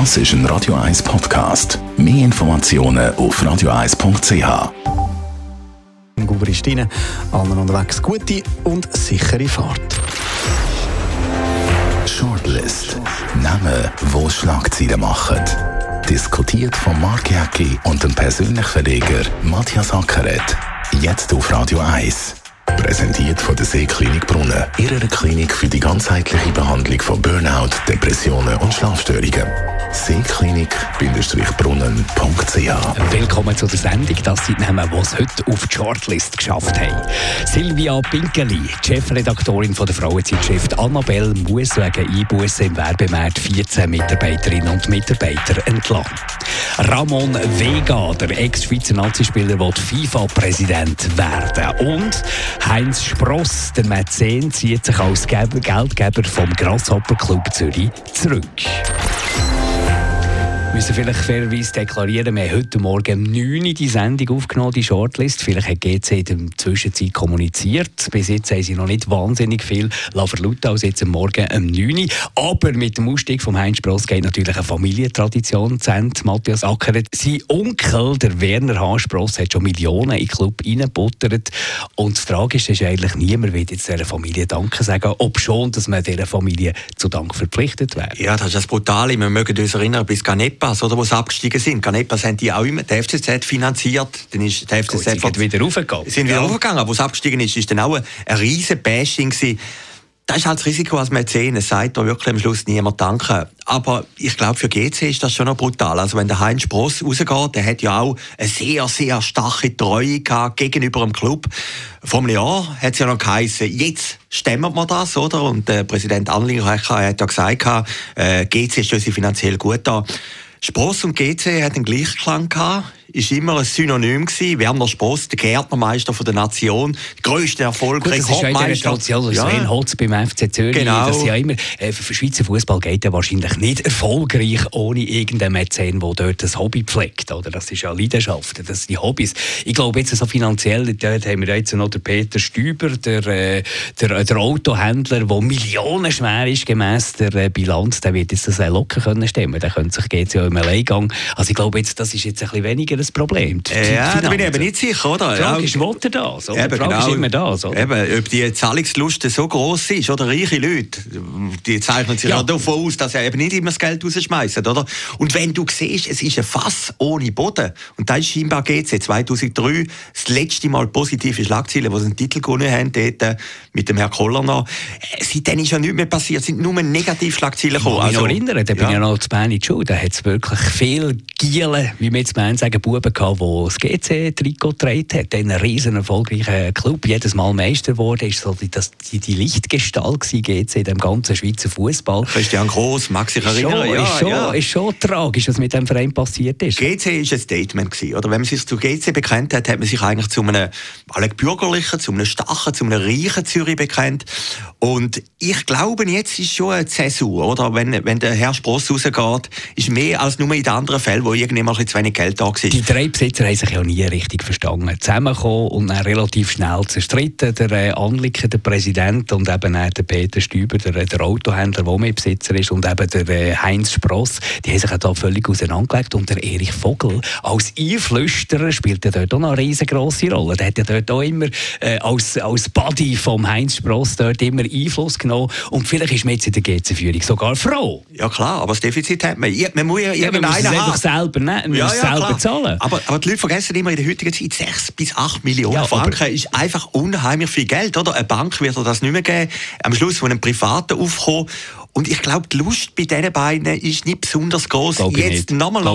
Das ist ein Radio 1 Podcast. Mehr Informationen auf radio1.ch. Guber ist rein, allen unterwegs gute und sichere Fahrt. Shortlist. Namen, die Schlagzeilen machen. Diskutiert von Mark Jäcki und dem persönlichen Verleger Matthias Ackeret. Jetzt auf Radio 1. Präsentiert von der Seeklinik Brunnen. Ihrer Klinik für die ganzheitliche Behandlung von Burnout, Depressionen und Schlafstörungen. Seeklinik-brunnen.ch Willkommen zu der Sendung. Das sind Namen, die es heute auf die Shortlist geschafft haben. Silvia Pinkeli, Chefredaktorin von der Frauenzeitschrift Annabelle, muss wegen Einbußen im Werbemarkt 14 Mitarbeiterinnen und Mitarbeiter entlassen. Ramon Vega, der Ex-Schweizer Nazispieler, will FIFA-Präsident werden. Und Heinz Spross, der Mäzen, zieht sich als Geldgeber vom Grasshopper Club Zürich zurück müssen vielleicht fairerweise deklarieren, wir haben heute Morgen um 9 Uhr die Sendung aufgenommen, die Shortlist. Vielleicht hat GC in der Zwischenzeit kommuniziert. Bis jetzt haben sie noch nicht wahnsinnig viel verlauten als jetzt am Morgen um 9 Uhr. Aber mit dem Ausstieg von Heinz Spross geht natürlich eine Familientradition zu Ende. Matthias Ackeret, sein Onkel, der Werner H. Spross, hat schon Millionen in den Club reingebuttert. Und das Tragische ist eigentlich, niemand will jetzt dieser Familie Danke sagen, ob schon, dass man dieser Familie zu Dank verpflichtet wäre. Ja, das ist das Brutale. Wir mögen uns erinnern, bis Ganepa Canepas, oder, wo sie abgestiegen sind. Canepas haben die auch immer die FCZ finanziert. Dann ist die FCZ Gut, sind wieder raufgegangen. Sind wieder ja. raufgegangen. Aber wo sie abgestiegen ist, ist dann auch ein, ein riesen Bashing gewesen. Das ist halt das Risiko als Mäzen. Es sagt da wirklich am Schluss niemand Danke. Aber ich glaube, für GC ist das schon noch brutal. Also wenn der Heinz Spross rausgeht, der hat ja auch eine sehr, sehr starke Treue gehabt gegenüber dem Club. Vor einem Jahr hat es ja noch geheißen, jetzt stemmen wir das, oder? Und der Präsident Anlinger hat ja gesagt, äh, GC ist finanziell gut da. Spross und GC hat einen Gleichklang gehabt ist immer ein Synonym gewesen. Werner Spross, der Gärtnermeister von der Nation, der grösste Erfolg, Gut, das Rekordmeister. Das ist ja ja. Sven Holz beim FC Zürich. Genau. Das ja immer, äh, für Schweizer Fußball geht ja wahrscheinlich nicht erfolgreich ohne irgendeinen Mäzen, der dort ein Hobby pflegt. Oder? Das ist ja Leidenschaft, das sind die Hobbys. Ich glaube, jetzt so finanziell, dort haben wir jetzt noch den Peter Stüber, der, äh, der, der Autohändler, der millionenschwer ist gemäss der äh, Bilanz, der wird jetzt das locker können stemmen. Der könnte sich jetzt ja im Alleingang. Also ich glaube, jetzt, das ist jetzt ein bisschen weniger das Problem. ja, da bin ich eben nicht sicher, oder? Die Frage ist, will er das? Oder? Eben, die Frage genau. ist immer das, oder? Eben, ob die Zahlungslust so groß ist, oder reiche Leute, die zeichnen sich ja. davon aus, dass sie eben nicht immer das Geld rausschmeißen, oder? Und wenn du siehst, es ist ein Fass ohne Boden, und da ist scheinbar GC 2003 das letzte Mal positive Schlagzeilen, wo sie einen Titel gewonnen haben, dort äh, mit dem Herrn Koller noch. Äh, seitdem ist ja nichts mehr passiert, es sind nur Negativschlagzeilen gekommen. Ich also, erinnere, da bin ja. ich noch zu Bern in die Schule, da hat es wirklich viel Gielen, wie wir jetzt Bern sagen, Buben gehabt, der das GC-Trikot getragen hat. Ein riesen erfolgreicher Club, jedes Mal Meister geworden, ist so die, das, die, die Lichtgestalt gewesen, GC in dem ganzen Schweizer Fußball. Christian Gross, mag sich erinnern. Ja, ist, schon, ja. ist schon tragisch, was mit dem Verein passiert ist. GC ist ein Statement gewesen, oder? Wenn man sich zu GC bekennt hat, hat man sich eigentlich zu einem bürgerlichen, zu einem starken, zu einem reichen Zürich bekennt. Und ich glaube, jetzt ist schon eine Zäsur, oder? Wenn, wenn der Herr Spross rausgeht, ist mehr als nur in den anderen Fällen, wo irgendjemand zu wenig Geld da war. Die drei Besitzer haben sich ja nie richtig verstanden. Zusammengekommen und dann relativ schnell zerstritten. Der äh, Anliker, der Präsident und eben der Peter Stüber, der, der Autohändler, der Mitbesitzer ist und eben der äh, Heinz Spross, die haben sich da völlig auseinandergelegt. Und der Erich Vogel als Einflüsterer spielt ja dort auch noch eine riesengroße Rolle. Der hat ja dort auch immer äh, als, als Buddy vom Heinz Spross dort immer Einfluss genommen. Und vielleicht ist man jetzt in der GC-Führung sogar froh. Ja klar, aber das Defizit hat man. Man muss ja ja, man muss es einfach selber nehmen, man ja, muss ja, selber klar. zahlen. Aber, aber die Leute vergessen immer in der heutigen Zeit, 6 bis 8 Millionen ja, Franken ist einfach unheimlich viel Geld. Oder? Eine Bank wird das nicht mehr geben. Am Schluss von einem Privaten aufkommen. Und ich glaube, die Lust bei diesen beiden ist nicht besonders groß. Jetzt nochmal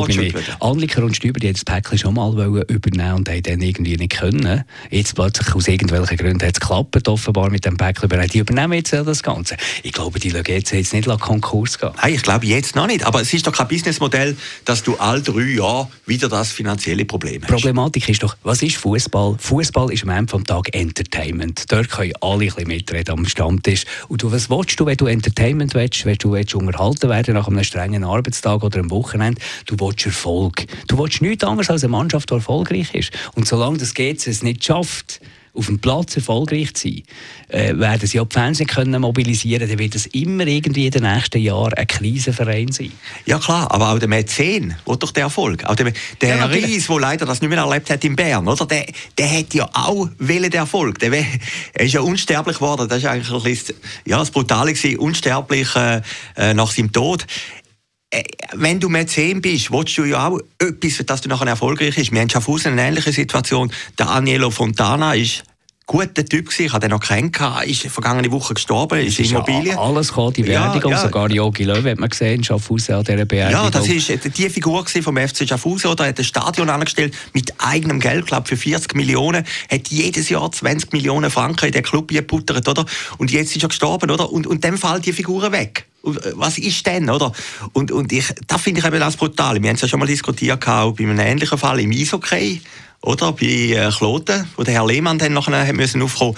Anliker und Stüber, die das Päckchen schon mal übernehmen und haben dann irgendwie nicht können. Jetzt plötzlich aus irgendwelchen Gründen hat es geklappt, offenbar mit dem Päckchen. Die übernehmen jetzt das Ganze. Ich glaube, die lassen jetzt, jetzt nicht Konkurs gehen. Nein, ich glaube jetzt noch nicht. Aber es ist doch kein Businessmodell, dass du all drei Jahre wieder das finanzielle Problem hast. Problematik ist doch, was ist Fußball? Fußball ist am Ende des Tages Entertainment. Dort können alle ein bisschen mitreden am Stammtisch. Und du, was willst du, wenn du Entertainment willst? Willst, wenn du willst unterhalten werden nach einem strengen Arbeitstag oder einem Wochenende, du willst Erfolg. Du willst nichts anderes als eine Mannschaft, die erfolgreich ist. Und solange das geht, es nicht schafft, auf dem Platz erfolgreich zu sein, äh, werden sie auch die Fans können mobilisieren dann wird es immer irgendwie in den nächsten Jahren ein Krisenverein sein. Ja klar, aber auch der Mäzen will doch der Erfolg. Auch der, der ja, Ries, der leider das nicht mehr erlebt hat in Bern, oder? Der, der hat ja auch den Erfolg. Der, er ist ja unsterblich geworden. Das ist eigentlich ein bisschen, ja, das Brutale gewesen, unsterblich äh, äh nach seinem Tod wenn du Mäzen bist, willst du ja auch etwas, dass du nachher erfolgreich bist. Wir haben Schaffhausen eine ähnliche Situation. Der Anielo Fontana ist guter Typ gewesen. Ich hatte ihn noch kennengelernt. Ist vergangene Woche gestorben, ist, ist Immobilien. Ja alles gekommen, die Beerdigung. Ja, ja. Sogar Jogi Löw hat man gesehen, Schaffhausen an dieser Beerdigung. Ja, das ist die Figur vom FC Schaffhausen. Oder? Er hat ein Stadion angestellt mit eigenem Geld, glaube für 40 Millionen. Hat jedes Jahr 20 Millionen Franken in den Club geputtert, oder? Und jetzt ist er gestorben, oder? Und, und dann fallen die Figuren weg. Was ist denn, oder? Und, und ich, das finde ich eben das brutal. Wir haben es ja schon mal diskutiert, auch bei einem ähnlichen Fall im Eishockey oder? Bei äh, Kloten, wo der Herr Lehmann dann nachher hat müssen aufkommen.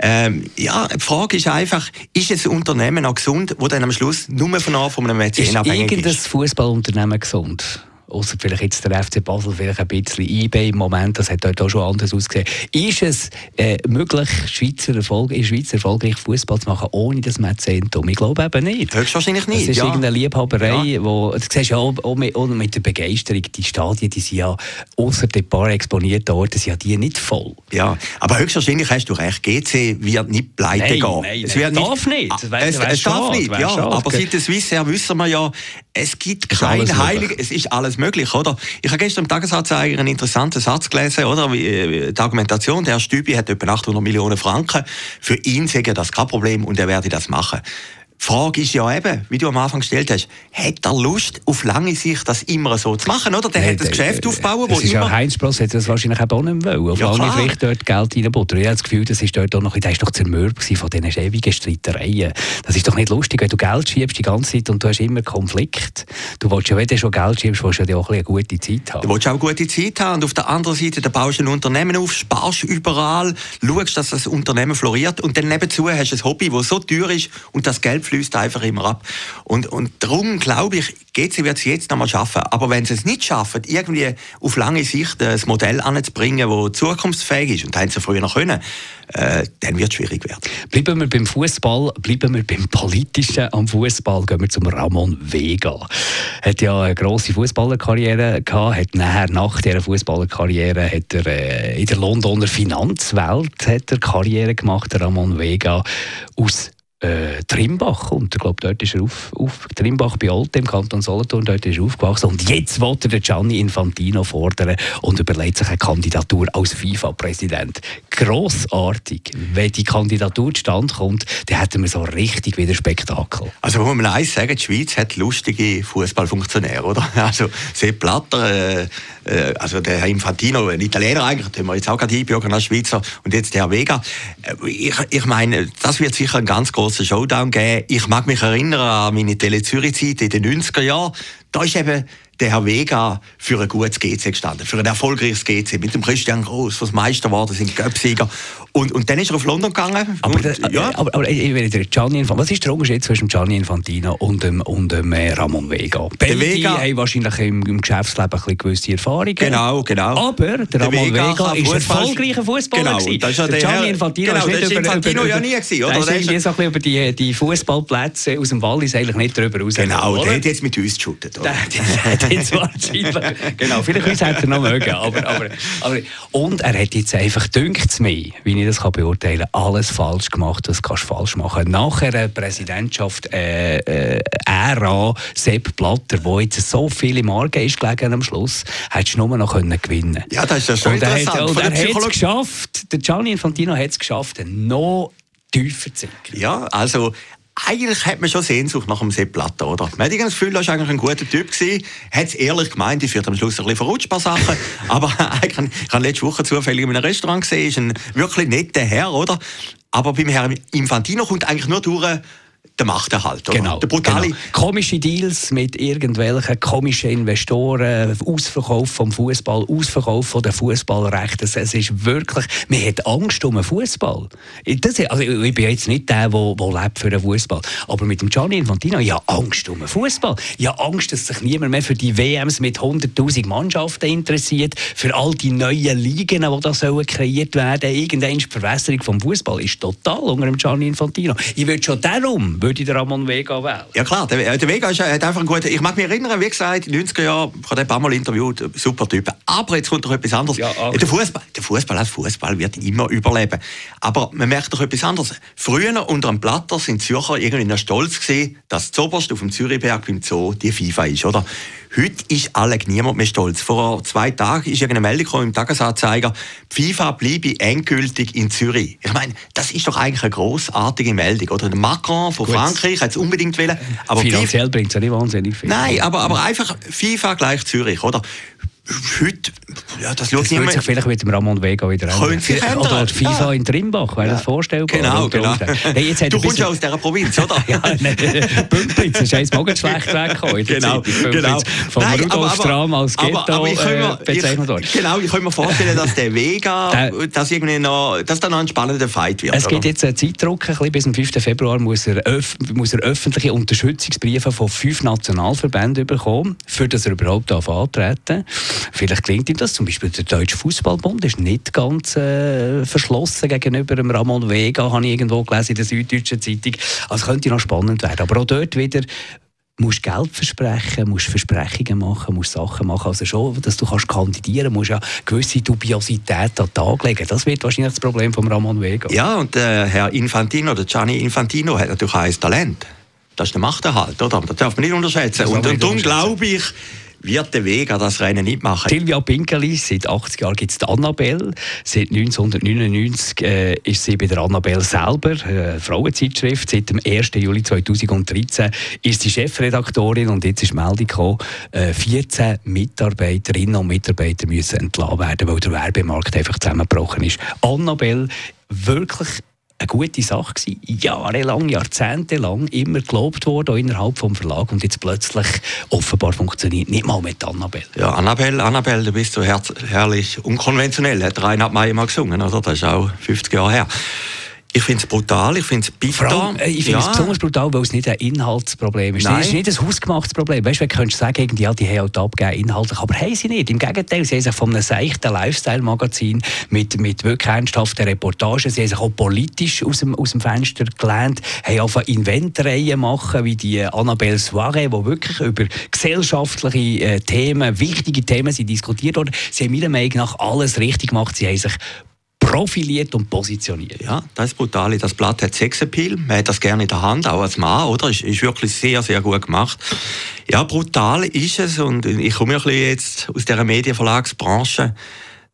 Ähm, ja, die Frage ist einfach, ist ein Unternehmen auch gesund, wo dann am Schluss nur von einem Mäzen abhängig ist? Ist irgendein Fußballunternehmen gesund? Außer vielleicht jetzt der FC Basel vielleicht ein bisschen eBay im Moment, das hat dort auch schon anders ausgesehen. Ist es äh, möglich, Schweizer Erfolg, in Schweiz erfolgreich Fußball zu machen, ohne das Mäzentum? Ich glaube eben nicht. Höchstwahrscheinlich nicht, Das ist ja. irgendeine Liebhaberei, ja. wo, du siehst ja auch, auch, mit, auch mit der Begeisterung, die Stadien, die sind ja außer den paar exponierten Orten, sind ja die nicht voll. Ja, aber höchstwahrscheinlich hast du recht, GC wird nicht pleite nein, gehen. Nein, es wird darf nicht. Es, es, es darf nicht, ja. Aber seit der Swissair wissen wir ja, es gibt kein Heilig, es ist alles möglich, oder? Ich habe gestern im Tagesanzeiger einen interessanten Satz gelesen, oder? Die Argumentation, der Stübi hat etwa 800 Millionen Franken. Für ihn säge das kein Problem und er werde das machen. Die Frage ist ja eben, wie du am Anfang gestellt hast, hat er Lust, auf lange Sicht das immer so zu machen? Oder? Der nee, hat ein Geschäft äh, aufbauen, wo ist immer... Ja, Heinz Spross hätte das wahrscheinlich auch nicht wollen. Auf ja, lange Sicht dort Geld reinbuttern. Ich habe das Gefühl, das ist dort auch noch, das ist doch zermürbt von diesen ewigen Streitereien. Das ist doch nicht lustig, wenn du Geld schiebst die ganze Zeit und du hast immer Konflikt. Du willst ja, wenn du schon Geld schiebst, willst du ja auch eine gute Zeit haben. Du willst auch eine gute Zeit haben und auf der anderen Seite, da baust du ein Unternehmen auf, sparst überall, schaust, dass das Unternehmen floriert und dann nebenzu hast du ein Hobby, das so teuer ist und das Geld fließt einfach immer ab. Und, und darum glaube ich, GC wird es jetzt noch mal schaffen. Aber wenn sie es nicht schaffen, irgendwie auf lange Sicht ein Modell anzubringen, das zukunftsfähig ist, und das sie früher noch können, äh, dann wird es schwierig werden. Bleiben wir beim Fußball, bleiben wir beim Politischen am Fußball, gehen wir zum Ramon Vega. Hat ja eine grosse Fußballerkarriere gehabt, hat nachher nach dieser Fußballerkarriere hat er äh, in der Londoner Finanzwelt hat er Karriere gemacht, der Ramon Vega aus äh, Trimbach und ich glaube, dort ist er auf, auf Trimbach bei Alte im Kanton Solothurn, dort ist er aufgewachsen und jetzt wollte er Gianni Infantino fordern und überlegt sich eine Kandidatur als FIFA-Präsident. Grossartig. Wenn die Kandidatur zustande kommt, dann hätten wir so richtig wieder Spektakel. Also muss man eins sagen, die Schweiz hat lustige Fußballfunktionäre, oder? Also Sepp Blatter, äh, äh, also der Herr Infantino, ein Italiener eigentlich, den wir jetzt auch gerade einbürgern als Schweizer und jetzt der Herr Vega. Äh, ich, ich meine, das wird sicher ein ganz großer grossen Showdown geben. Ich mag mich erinnern an meine Tele-Zürich-Zeit in den 90er Jahren. Da ist eben der Herr Vega für ein gutes GC gestanden, für ein erfolgreiches GC, mit dem Christian Groß, was Meister war, sind Göpsieger. Und, und dann ist er auf London gegangen. Aber, und, der, ja. aber, aber ich will der Gianni was ist der Unterschied zwischen Gianni Infantino und dem, und dem äh, Ramon Vega? Beide Vega, haben wahrscheinlich im, im Geschäftsleben ein gewisse Erfahrungen. Genau, genau. Aber der Ramon Vega, Vega ist ein erfolgreicher Fußballer. Genau, das ist ja der, Gianni Infantino genau, ist nicht über, Infantino über, ja nie gewesen, oder? Der ist so über die, die Fußballplätze aus dem Wallis eigentlich nicht drüber raus. Genau, der hat jetzt mit uns geschuttet. Der, hat jetzt wahrscheinlich, genau, vielleicht uns hätte er noch mögen, aber, aber, aber, und er hat jetzt einfach, dünkt es mir, wie ich das kann beurteilen alles falsch gemacht, was kannst du falsch machen. Nach einer Präsidentschaft äh, äh, Ära Sepp Blatter, wo jetzt so viele Marken ist gelegen am Schluss, hättest du nur noch können gewinnen Ja, das ist ja schon und interessant. Er hat, und er hat es geschafft, der Gianni Infantino hat es geschafft, noch tiefer zu sinken. Ja, also eigentlich hat man schon Sehnsucht nach dem Sepp Blatter, oder? Man hat das Gefühl, er war eigentlich ein guter Typ gewesen. Hat es ehrlich gemeint, ich führt am Schluss ein bisschen verrutscht paar Sachen. aber ich habe letzte Woche zufällig in einem Restaurant gesehen, ist ein wirklich netter Herr, oder? Aber beim Herrn Infantino kommt eigentlich nur durch, der Machterhalt. Oder? Genau, der brutale. Genau. Komische Deals mit irgendwelchen komischen Investoren, Ausverkauf vom Fußball, Ausverkauf von der Fußballrechte. Es, ist wirklich, man hat Angst um den Fußball. Also ich bin jetzt nicht der, der, der lebt für den Fußball, aber mit dem Gianni Infantino, ich habe Angst um den Fußball. Ich habe Angst, dass sich niemand mehr für die WMs mit 100.000 Mannschaften interessiert, für all die neuen Ligen, die da sollen kreiert werden. Irgendeine Verwässerung vom Fußball ist total unter dem Gianni Infantino. Ich würde schon darum würde ich Ramon Vega wählen. Ja klar, der, der Vega ist, hat einfach ein guter... Ich mag mich erinnern, wie gesagt, in den 90er Jahren, ich habe den ein paar Mal interviewt, super Typ. Aber jetzt kommt noch etwas anderes. Ja, okay. Der Fußball, der Fußball als Fußball wird immer überleben. Aber man merkt doch etwas anderes. Früher unter dem Blatter sind Zürcher irgendwie stolz gewesen, dass zoberst auf dem Zürichberg im Zoo die FIFA ist, oder? Heute ist alle niemand mehr stolz. Vor zwei Tagen ist irgendeine Meldung im Tagesanzeiger, die FIFA bleibe endgültig in Zürich. Ich meine, das ist doch eigentlich eine großartige Meldung. Oder der Macron von Gut. Frankreich hat es unbedingt wollen. Aber Finanziell bringt es ja nicht wahnsinnig viel. Nein, aber, aber einfach FIFA gleich Zürich, oder? Heute, ja, das schaut das niemand. sich vielleicht mit dem Ramon Vega wieder. Könnte sich ändern. Oder FIFA ja. in Trimbach, wäre ja. das vorstellbar? Genau, genau. Hey, jetzt du kommst ja aus dieser Provinz, oder? ja, Bümplitz, ist eins mal schlecht weggekommen. Genau, genau. Von Nein, Rudolf Stram als Ghetto aber, aber ich äh, bezeichnet worden. Genau, ich kann mir vorstellen, dass der Vega, dass, irgendwie noch, dass dann noch ein spannender Fight wird. Es gibt jetzt einen Zeitdruck, ein bis zum 5. Februar muss er, muss er öffentliche Unterstützungsbriefe von fünf Nationalverbänden bekommen, für das er überhaupt antreten darf. Vielleicht klingt ihm das. Zum Beispiel der Deutsche Fußballbund ist nicht ganz äh, verschlossen gegenüber dem Ramon Vega, habe ich irgendwo gelesen in der Süddeutschen Zeitung. Also könnte noch spannend werden. Aber auch dort wieder musst Geld versprechen, musst Versprechungen machen, musst Sachen machen. Also schon, dass du kannst kandidieren musst ja gewisse Dubiosität an den Tag legen. Das wird wahrscheinlich das Problem von Ramon Vega. Ja, und äh, Herr Infantino, der Gianni Infantino, hat natürlich auch ein Talent. Das ist der Machterhalt, oder? Das darf man nicht unterschätzen. Und, und darum glaube ich, wird der Weg an das Rennen nicht machen. Silvia Pinkeli, seit 80 Jahren gibt es die Annabelle. Seit 1999 äh, ist sie bei der Annabelle selber, äh, Frauenzeitschrift. Seit dem 1. Juli 2013 ist sie Chefredaktorin und jetzt ist Meldung gekommen, äh, 14 Mitarbeiterinnen und Mitarbeiter müssen entlassen werden, weil der Werbemarkt einfach zusammengebrochen ist. Annabelle wirklich eine gute Sache gewesen. Jahrelang, jahrzehntelang immer gelobt worden, auch innerhalb des Verlags. Und jetzt plötzlich offenbar funktioniert nicht mal mit Annabelle. Ja, Annabelle, Annabelle, du bist so herrlich unkonventionell, hat Reinhard May mal gesungen, oder? Das ist auch 50 Jahre her. Ich finde es brutal, ich finde es bitter. Allem, äh, ich finde es besonders brutal, weil es nicht ein Inhaltsproblem ist. Nein. Es ist nicht ein hausgemachtes Problem. Weißt du, du könntest sagen, ja, die haben halt abgegeben inhaltlich, aber haben sie nicht. Im Gegenteil, sie haben sich von einem seichten Lifestyle-Magazin mit, mit wirklich ernsthaften Reportagen, sie haben sich auch politisch aus dem, aus dem Fenster gelernt, haben einfach Inventreihen machen, wie die Annabelle Soirée, wo wirklich über gesellschaftliche äh, Themen, wichtige Themen sind diskutiert worden. Sie haben meiner Meinung nach alles richtig gemacht. Sie haben sich profiliert und positioniert. Ja, das ist brutal. Das Blatt hat Sexappeal. Man hat das gerne in der Hand, auch als Mann, oder? Ist, ist wirklich sehr, sehr gut gemacht. Ja, brutal ist es. Und ich komme ja ein bisschen jetzt aus dieser Medienverlagsbranche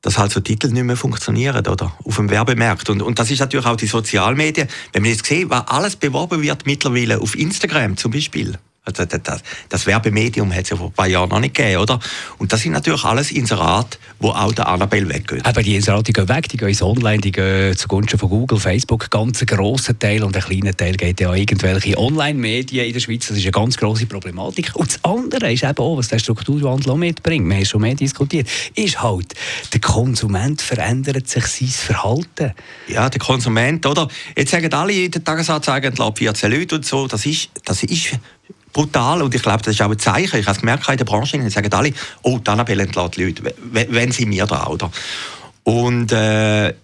dass halt so Titel nicht mehr funktionieren, oder? Auf dem Werbemarkt. Und, und das ist natürlich auch die Sozialmedien. Wenn man jetzt sieht, was alles beworben wird mittlerweile auf Instagram zum Beispiel. Also das, das Werbemedium hat es ja vor ein paar Jahren noch nicht gegeben, oder? Und das sind natürlich alles Inserate, wo auch der Annabelle weggeht. Aber die Inserate gehen weg, die gehen ins Online, die gehen zugunsten von Google, Facebook. Ganz ein grosser Teil und ein kleiner Teil geht ja an irgendwelche Online-Medien in der Schweiz. Das ist eine ganz grosse Problematik. Und das andere ist eben auch, was der Strukturwandel auch mitbringt, wir haben schon mehr diskutiert, ist halt, der Konsument verändert sich sein Verhalten. Ja, der Konsument, oder? Jetzt sagen alle in der Tagesanzeige, 14 Leute und so, das ist, das ist brutal und ich glaube, das ist auch ein Zeichen. Ich habe es gemerkt in der Branche, die sagen alle, oh, die Annabelle entlässt Leute, wenn sie mir da, oder? Und äh,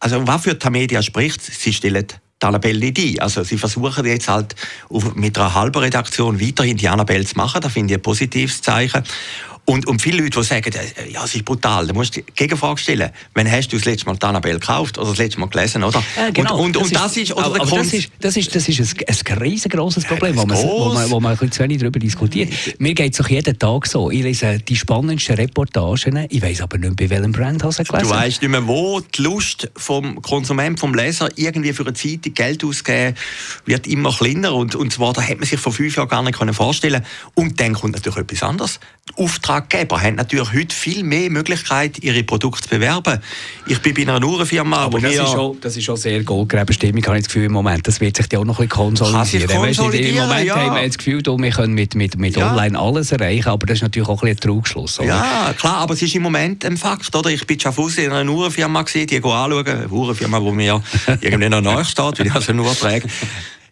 also was für die Media spricht, sie stellen die Annabelle nicht ein. Also sie versuchen jetzt halt mit einer halben Redaktion weiterhin die Annabelle zu machen, da finde ich ein positives Zeichen. Und, und viele Leute, die sagen, äh, ja, es ist brutal, da musst du die Gegenfrage stellen. Wann hast du das letzte Mal Annabelle gekauft oder das letzte Mal gelesen, oder? Äh, genau. Und, und, und das, ist, oder aber, aber das ist, das ist, das ist ein, ein riesengroßes Problem, wo man, wo, man, wo man ein bisschen zu wenig darüber diskutiert. Mir geht es doch jeden Tag so. Ich lese die spannendsten Reportagen, ich weiß aber nicht, bei welchem Brand hast du gelesen. Du weißt nicht mehr, wo die Lust vom Konsument, vom Leser, irgendwie für eine Zeitung Geld auszugeben, wird immer kleiner. Und, und zwar, da hätte man sich vor fünf Jahren gar nicht vorstellen können. Und dann kommt natürlich etwas anderes. Auftraggeber haben natürlich heute viel mehr Möglichkeit, ihre Produkte zu bewerben. Ich bin bei einer Uhrenfirma, aber das, ist schon, das ist schon sehr Goldgräberstimmung, habe ich das Gefühl im Moment. Das wird sich ja auch noch ein bisschen konsolideren. konsolideren Im Moment ja. haben wir das Gefühl, wir können mit, mit, mit ja. Online alles erreichen, aber das ist natürlich auch ein, ein Trugschluss. Oder? Ja, klar, aber es ist im Moment ein Fakt. Oder? Ich bin Schaffhausen in einer Uhrenfirma, gesehen, die anschauen, eine Uhrenfirma, die mir irgendwie noch nachsteht, weil ich also nur träge.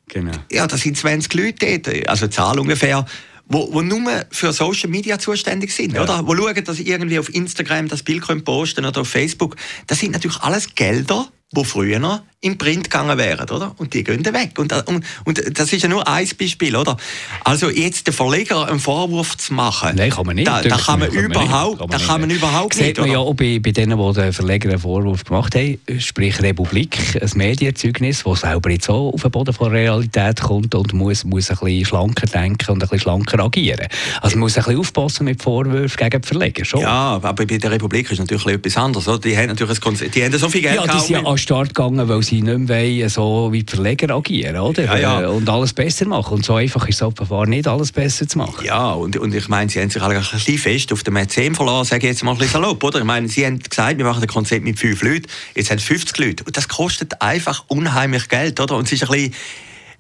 Genau. Ja, da sind 20 Leute dort, also Zahl ungefähr wo, wo nur für Social Media zuständig sind, ja. oder? Wo schauen, dass sie irgendwie auf Instagram das Bild können posten oder auf Facebook. Das sind natürlich alles Gelder, wo früher noch im Print gegangen wären, oder? Und die gehen weg. Und, und, und das ist ja nur ein Beispiel, oder? Also jetzt den Verleger einen Vorwurf zu machen, Nein, kann man nicht. Da, da kann man, überhaupt, kann man da kann man überhaupt nicht. Sieht man ja auch bei, bei denen, die den Verleger einen Vorwurf gemacht haben, sprich Republik, ein Medienzeugnis, das selber jetzt auch auf den Boden von Realität kommt und muss, muss ein bisschen schlanker denken und ein bisschen schlanker agieren. Also man muss ein bisschen aufpassen mit Vorwürfen gegen die Verleger, schon. Ja, aber bei der Republik ist natürlich etwas anderes. Oder? Die haben natürlich ein die haben so viel Geld Ja, Start gegangen, weil sie nicht mehr so wie die Verleger agieren, oder? Ja, ja. Und alles besser machen. Und so einfach ist es offenbar nicht, alles besser zu machen. Ja, und, und ich meine, sie haben sich eigentlich ein bisschen fest auf den Mäzen verlassen, sage ich jetzt mal ein bisschen salopp, oder? Ich meine, sie haben gesagt, wir machen ein Konzept mit fünf Leuten, jetzt haben 50 Leute. Und das kostet einfach unheimlich Geld, oder? Und es ist ein bisschen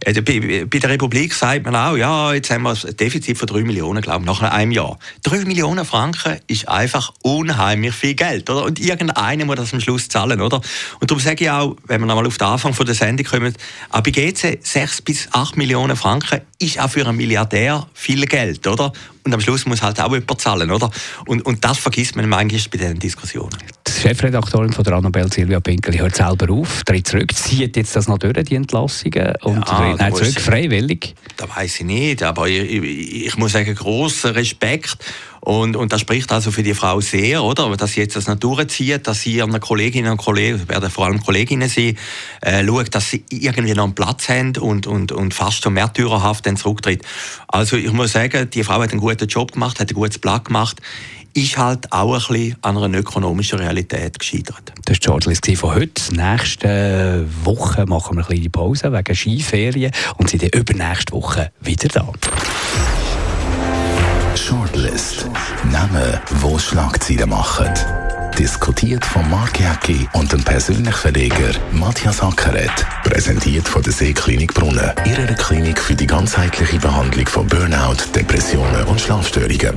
äh, bei der Republik sagt man auch, ja, jetzt haben wir ein Defizit von 3 Millionen, glaube ich, nach einem Jahr. 3 Millionen Franken ist einfach unheimlich viel Geld, oder? Und irgendeiner muss das am Schluss zahlen, oder? Und darum sage ich auch, wenn wir nochmal auf den Anfang der Sendung kommen, auch bei GC 6 bis 8 Millionen Franken ist auch für einen Milliardär viel Geld, oder? Und am Schluss muss halt auch jemand zahlen, oder? Und, und das vergisst man manchmal bei diesen Diskussionen. Chefredaktorin von der Annabelle Silvia Pinkel hört selber auf, tritt zurück, zieht jetzt das noch durch, die Entlassungen, und ja, tritt zurück, freiwillig? Das weiß ich nicht, aber ich, ich, ich muss sagen, grossen Respekt und, und das spricht also für die Frau sehr, oder? Dass sie jetzt das Natur zieht, dass sie ihren Kolleginnen und Kollegen, werden vor allem Kolleginnen sein, äh, schaut, dass sie irgendwie noch einen Platz haben und, und, und fast schon märtyrerhaft dann zurücktritt. Also ich muss sagen, die Frau hat einen guten Job gemacht, hat ein gutes Blatt gemacht ist halt auch ein bisschen an einer ökonomischen Realität gescheitert. Das war die Shortlist von heute. Nächste Woche machen wir eine kleine Pause wegen Skiferien und sind dann übernächste Woche wieder da. Shortlist. Namen, wo Schlagzeilen machen. Diskutiert von Mark Jäcki und dem persönlichen Verleger Matthias Ackeret. Präsentiert von der Seeklinik Brunnen. Ihrer Klinik für die ganzheitliche Behandlung von Burnout, Depressionen und Schlafstörungen.